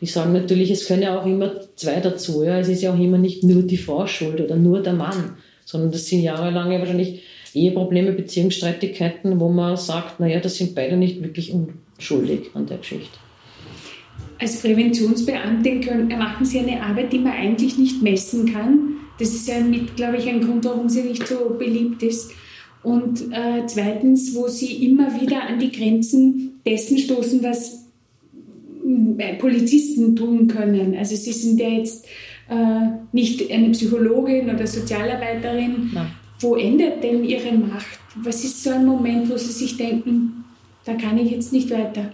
Die sagen natürlich, es können ja auch immer zwei dazu, ja. Es ist ja auch immer nicht nur die Frau schuld oder nur der Mann, sondern das sind jahrelange wahrscheinlich Eheprobleme, Beziehungsstreitigkeiten, wo man sagt, naja, das sind beide nicht wirklich unschuldig an der Geschichte. Als Präventionsbeamtin können, machen Sie eine Arbeit, die man eigentlich nicht messen kann. Das ist ja mit, glaube ich, ein Grund, warum sie nicht so beliebt ist. Und äh, zweitens, wo Sie immer wieder an die Grenzen dessen stoßen, was äh, Polizisten tun können. Also Sie sind ja jetzt äh, nicht eine Psychologin oder Sozialarbeiterin, Nein wo endet denn Ihre Macht? Was ist so ein Moment, wo Sie sich denken, da kann ich jetzt nicht weiter?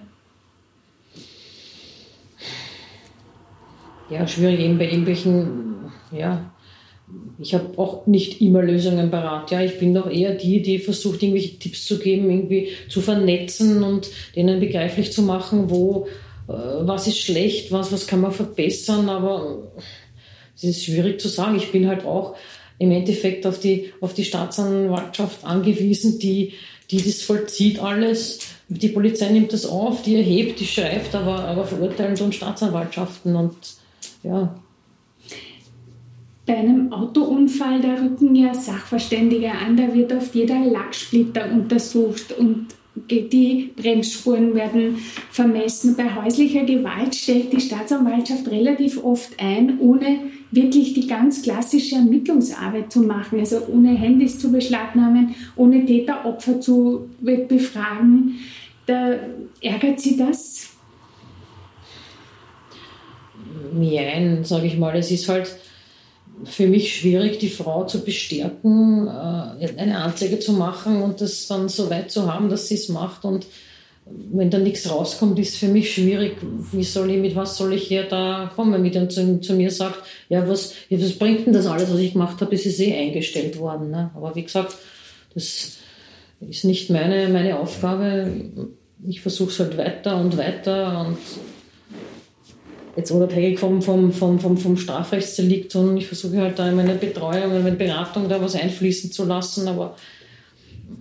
ja, schwierig eben bei irgendwelchen, ja, ich habe auch nicht immer Lösungen parat. Ja, ich bin doch eher die, die versucht, irgendwelche Tipps zu geben, irgendwie zu vernetzen und denen begreiflich zu machen, wo, äh, was ist schlecht, was, was kann man verbessern, aber es ist schwierig zu sagen. Ich bin halt auch im Endeffekt auf die, auf die Staatsanwaltschaft angewiesen, die, die das vollzieht alles. Die Polizei nimmt das auf, die erhebt, die schreibt, aber, aber verurteilen schon Staatsanwaltschaften und ja, bei einem Autounfall, da rücken ja Sachverständige an, da wird oft jeder Lacksplitter untersucht und die Bremsspuren werden vermessen. Bei häuslicher Gewalt stellt die Staatsanwaltschaft relativ oft ein, ohne wirklich die ganz klassische Ermittlungsarbeit zu machen, also ohne Handys zu beschlagnahmen, ohne Täter-Opfer zu befragen. Da ärgert Sie das? Nein, sage ich mal. Es ist halt für mich schwierig, die Frau zu bestärken, äh, eine Anzeige zu machen und das dann so weit zu haben, dass sie es macht. Und wenn da nichts rauskommt, ist für mich schwierig. Wie soll ich, mit was soll ich hier da kommen? Wenn dann zu, zu, mir sagt, ja, was, was bringt denn das alles, was ich gemacht habe, ist es eh eingestellt worden. Ne? Aber wie gesagt, das ist nicht meine, meine Aufgabe. Ich versuche es halt weiter und weiter und jetzt unabhängig vom, vom, vom, vom, vom Strafrechtsdelikt und ich versuche halt da in meine Betreuung, in meine Beratung da was einfließen zu lassen, aber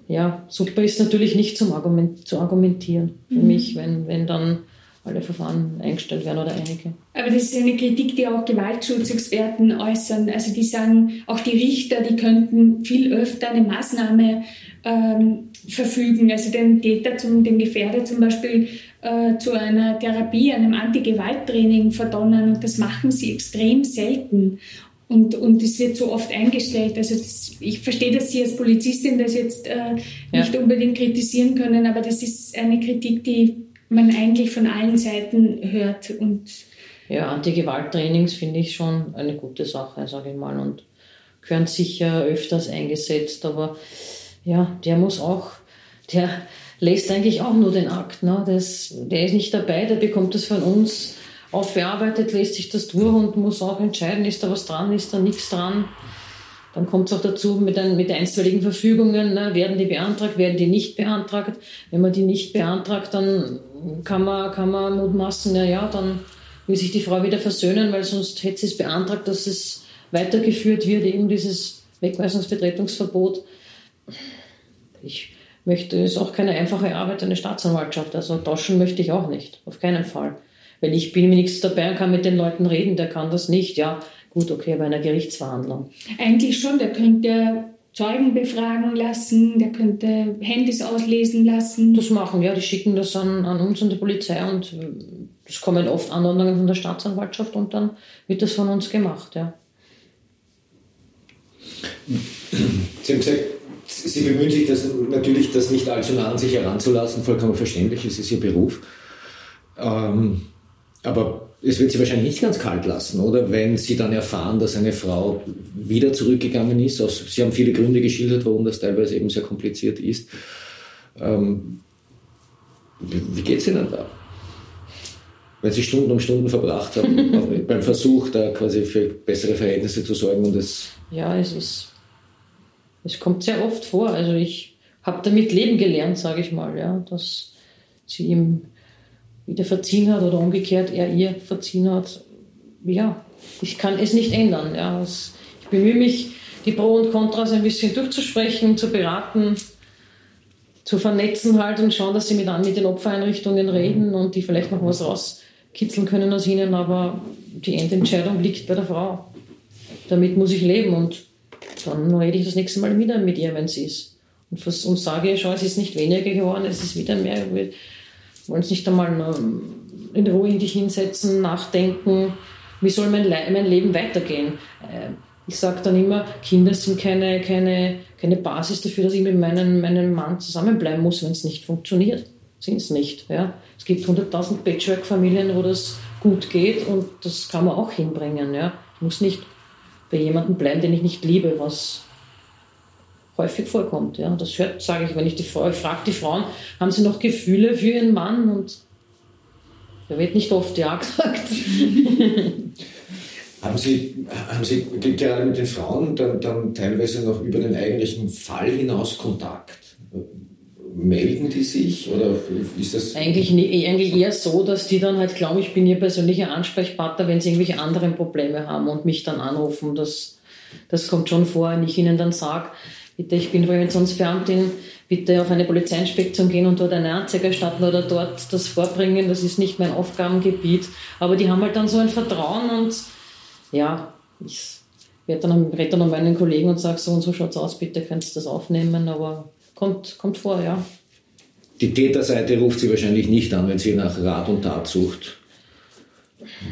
ja, super ist natürlich nicht zum Argument, zu argumentieren für mhm. mich, wenn, wenn dann alle Verfahren eingestellt werden oder einige. Aber das ist eine Kritik, die auch Gewaltschutzexperten äußern. Also die sagen, auch die Richter, die könnten viel öfter eine Maßnahme ähm, verfügen, also den Täter, zum, den Gefährder zum Beispiel äh, zu einer Therapie, einem Anti-Gewalt-Training verdonnern und das machen sie extrem selten. Und, und es wird so oft eingestellt. Also das, ich verstehe, dass Sie als Polizistin das jetzt äh, nicht ja. unbedingt kritisieren können, aber das ist eine Kritik, die man eigentlich von allen Seiten hört. Und ja, Anti-Gewalt-Trainings finde ich schon eine gute Sache, sage ich mal, und gehören sicher öfters eingesetzt, aber ja, der muss auch, der, lässt eigentlich auch nur den Akt. Ne? Das, der ist nicht dabei, der bekommt das von uns aufbearbeitet, lässt sich das durch und muss auch entscheiden, ist da was dran, ist da nichts dran. Dann kommt es auch dazu mit, ein, mit einstweiligen Verfügungen, ne? werden die beantragt, werden die nicht beantragt. Wenn man die nicht beantragt, dann kann man, kann man mutmaßen, ja, ja, dann will sich die Frau wieder versöhnen, weil sonst hätte sie es beantragt, dass es weitergeführt wird, eben dieses Wegweisungsbetretungsverbot. Ich möchte, ist auch keine einfache Arbeit, eine Staatsanwaltschaft. Also tauschen möchte ich auch nicht, auf keinen Fall. Weil ich bin mir nichts dabei und kann mit den Leuten reden, der kann das nicht. Ja, gut, okay, bei einer Gerichtsverhandlung. Eigentlich schon, der könnte Zeugen befragen lassen, der könnte Handys auslesen lassen. Das machen, ja, die schicken das an, an uns und die Polizei und es kommen oft Anordnungen von der Staatsanwaltschaft und dann wird das von uns gemacht, ja. Sie haben gesagt, Sie bemühen sich das, natürlich, das nicht allzu nah an sich heranzulassen, vollkommen verständlich, es ist Ihr Beruf. Ähm, aber es wird Sie wahrscheinlich nicht ganz kalt lassen, oder? Wenn Sie dann erfahren, dass eine Frau wieder zurückgegangen ist. Sie haben viele Gründe geschildert, warum das teilweise eben sehr kompliziert ist. Ähm, wie geht es Ihnen da? Wenn Sie Stunden um Stunden verbracht haben, beim Versuch, da quasi für bessere Verhältnisse zu sorgen und es. Ja, es ist es kommt sehr oft vor. Also ich habe damit leben gelernt, sage ich mal, ja, dass sie ihm wieder verziehen hat oder umgekehrt er ihr verziehen hat. Ja, ich kann es nicht ändern. Ja. Ich bemühe mich, die Pro und Kontras ein bisschen durchzusprechen, zu beraten, zu vernetzen halt und schauen, dass sie mit, mit den Opfereinrichtungen reden und die vielleicht noch was rauskitzeln können aus ihnen, aber die Endentscheidung liegt bei der Frau. Damit muss ich leben und dann rede ich das nächste Mal wieder mit ihr, wenn sie ist. Und, und sage, schau, es ist nicht weniger geworden, es ist wieder mehr. Wir wollen es nicht einmal in Ruhe in dich hinsetzen, nachdenken, wie soll mein, Le mein Leben weitergehen. Äh, ich sage dann immer, Kinder sind keine, keine, keine Basis dafür, dass ich mit meinem, meinem Mann zusammenbleiben muss, wenn es nicht funktioniert. Sind es nicht. Ja? Es gibt 100.000 Patchwork-Familien, wo das gut geht und das kann man auch hinbringen. Ja? Muss nicht bei jemandem bleiben, den ich nicht liebe, was häufig vorkommt. Ja. Das hört, sage ich, wenn ich die Frau, frage die Frauen, haben sie noch Gefühle für ihren Mann? Und da wird nicht oft Ja gesagt. Haben Sie, haben Sie gerade mit den Frauen dann, dann teilweise noch über den eigentlichen Fall hinaus Kontakt? Melden die sich oder ist das? Eigentlich, eigentlich eher so, dass die dann halt glauben, ich bin ihr persönlicher Ansprechpartner, wenn sie irgendwelche anderen Probleme haben und mich dann anrufen. Das, das kommt schon vor, wenn ich ihnen dann sage, bitte, ich bin Präventionsbeamtin, bitte auf eine Polizeiinspektion gehen und dort eine Anzeige erstatten oder dort das vorbringen, das ist nicht mein Aufgabengebiet. Aber die haben halt dann so ein Vertrauen und ja, ich rede dann, dann an meinen Kollegen und sage so und so schaut es aus, bitte könnt ihr das aufnehmen, aber kommt, kommt vor, ja. Die Täterseite ruft sie wahrscheinlich nicht an, wenn sie nach Rat und Tat sucht.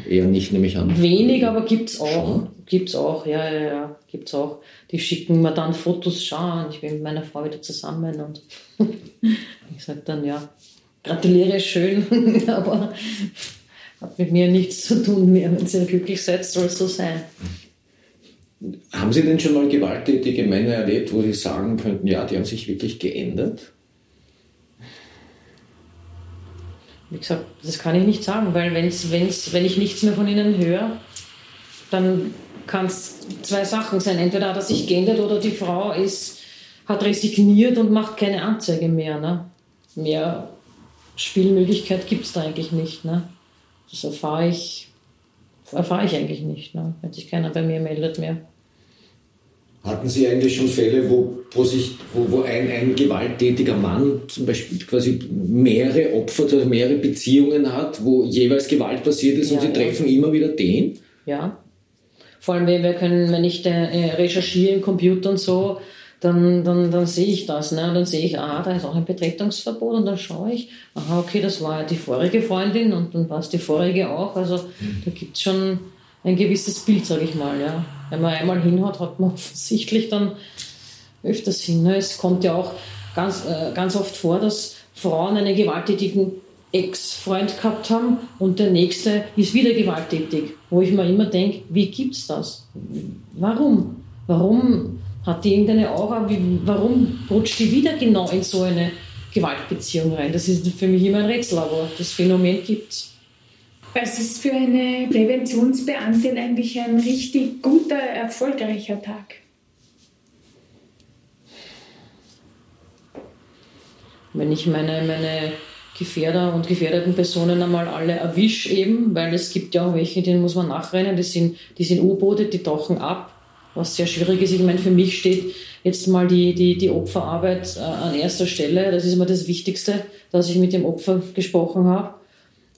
Eher nicht, nehme ich an. Wenig, aber gibt es auch. Schon? Gibt's auch, ja, ja, ja, gibt's auch. Die schicken mir dann Fotos, schauen, ich bin mit meiner Frau wieder zusammen und ich sage dann, ja, gratuliere schön, aber hat mit mir nichts zu tun mehr. Wenn ihr glücklich seid, soll es so sein. Haben Sie denn schon mal gewalttätige Männer erlebt, wo Sie sagen könnten, ja, die haben sich wirklich geändert? Wie gesagt, das kann ich nicht sagen, weil wenn's, wenn's, wenn ich nichts mehr von ihnen höre, dann kann es zwei Sachen sein. Entweder hat er sich geändert oder die Frau ist, hat resigniert und macht keine Anzeige mehr. Ne? Mehr Spielmöglichkeit gibt es da eigentlich nicht. Ne? Das erfahre ich, erfahre ich eigentlich nicht, ne? wenn sich keiner bei mir meldet mehr. Hatten Sie eigentlich schon Fälle, wo, wo, sich, wo, wo ein, ein gewalttätiger Mann zum Beispiel quasi mehrere Opfer, also mehrere Beziehungen hat, wo jeweils Gewalt passiert ist ja, und Sie ja. treffen immer wieder den? Ja, vor allem, wir können, wenn ich äh, recherchiere im Computer und so, dann, dann, dann sehe ich das. Ne? Und dann sehe ich, ah, da ist auch ein Betretungsverbot und dann schaue ich, aha, okay, das war die vorige Freundin und dann war es die vorige auch. Also mhm. da gibt es schon ein gewisses Bild, sage ich mal. Ja. Wenn man einmal hinhaut, hat man offensichtlich dann öfters hin. Ne? Es kommt ja auch ganz, äh, ganz oft vor, dass Frauen einen gewalttätigen Ex-Freund gehabt haben und der nächste ist wieder gewalttätig. Wo ich mir immer denke, wie gibt's das? Warum? Warum hat die irgendeine Aura? Wie, warum rutscht die wieder genau in so eine Gewaltbeziehung rein? Das ist für mich immer ein Rätsel, aber das Phänomen gibt's. Was ist für eine Präventionsbeamtin eigentlich ein richtig guter, erfolgreicher Tag? Wenn ich meine, meine Gefährder und gefährdeten Personen einmal alle erwische eben, weil es gibt ja auch welche, denen muss man nachrennen, die sind, die sind U-Boote, die tauchen ab, was sehr schwierig ist. Ich meine, für mich steht jetzt mal die, die, die Opferarbeit äh, an erster Stelle. Das ist immer das Wichtigste, dass ich mit dem Opfer gesprochen habe.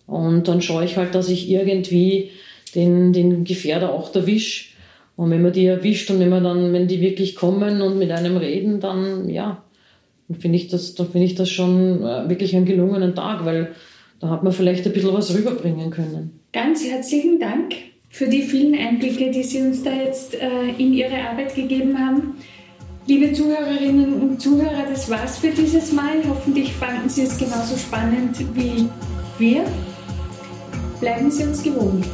Und dann schaue ich halt, dass ich irgendwie den, den Gefährder auch erwische. Und wenn man die erwischt und wenn man dann, wenn die wirklich kommen und mit einem reden, dann ja, dann finde ich, das, ich das schon äh, wirklich einen gelungenen Tag, weil da hat man vielleicht ein bisschen was rüberbringen können. Ganz herzlichen Dank für die vielen Einblicke, die Sie uns da jetzt äh, in Ihre Arbeit gegeben haben. Liebe Zuhörerinnen und Zuhörer, das war's für dieses Mal. Hoffentlich fanden Sie es genauso spannend wie wir. Bleiben Sie uns gewogen.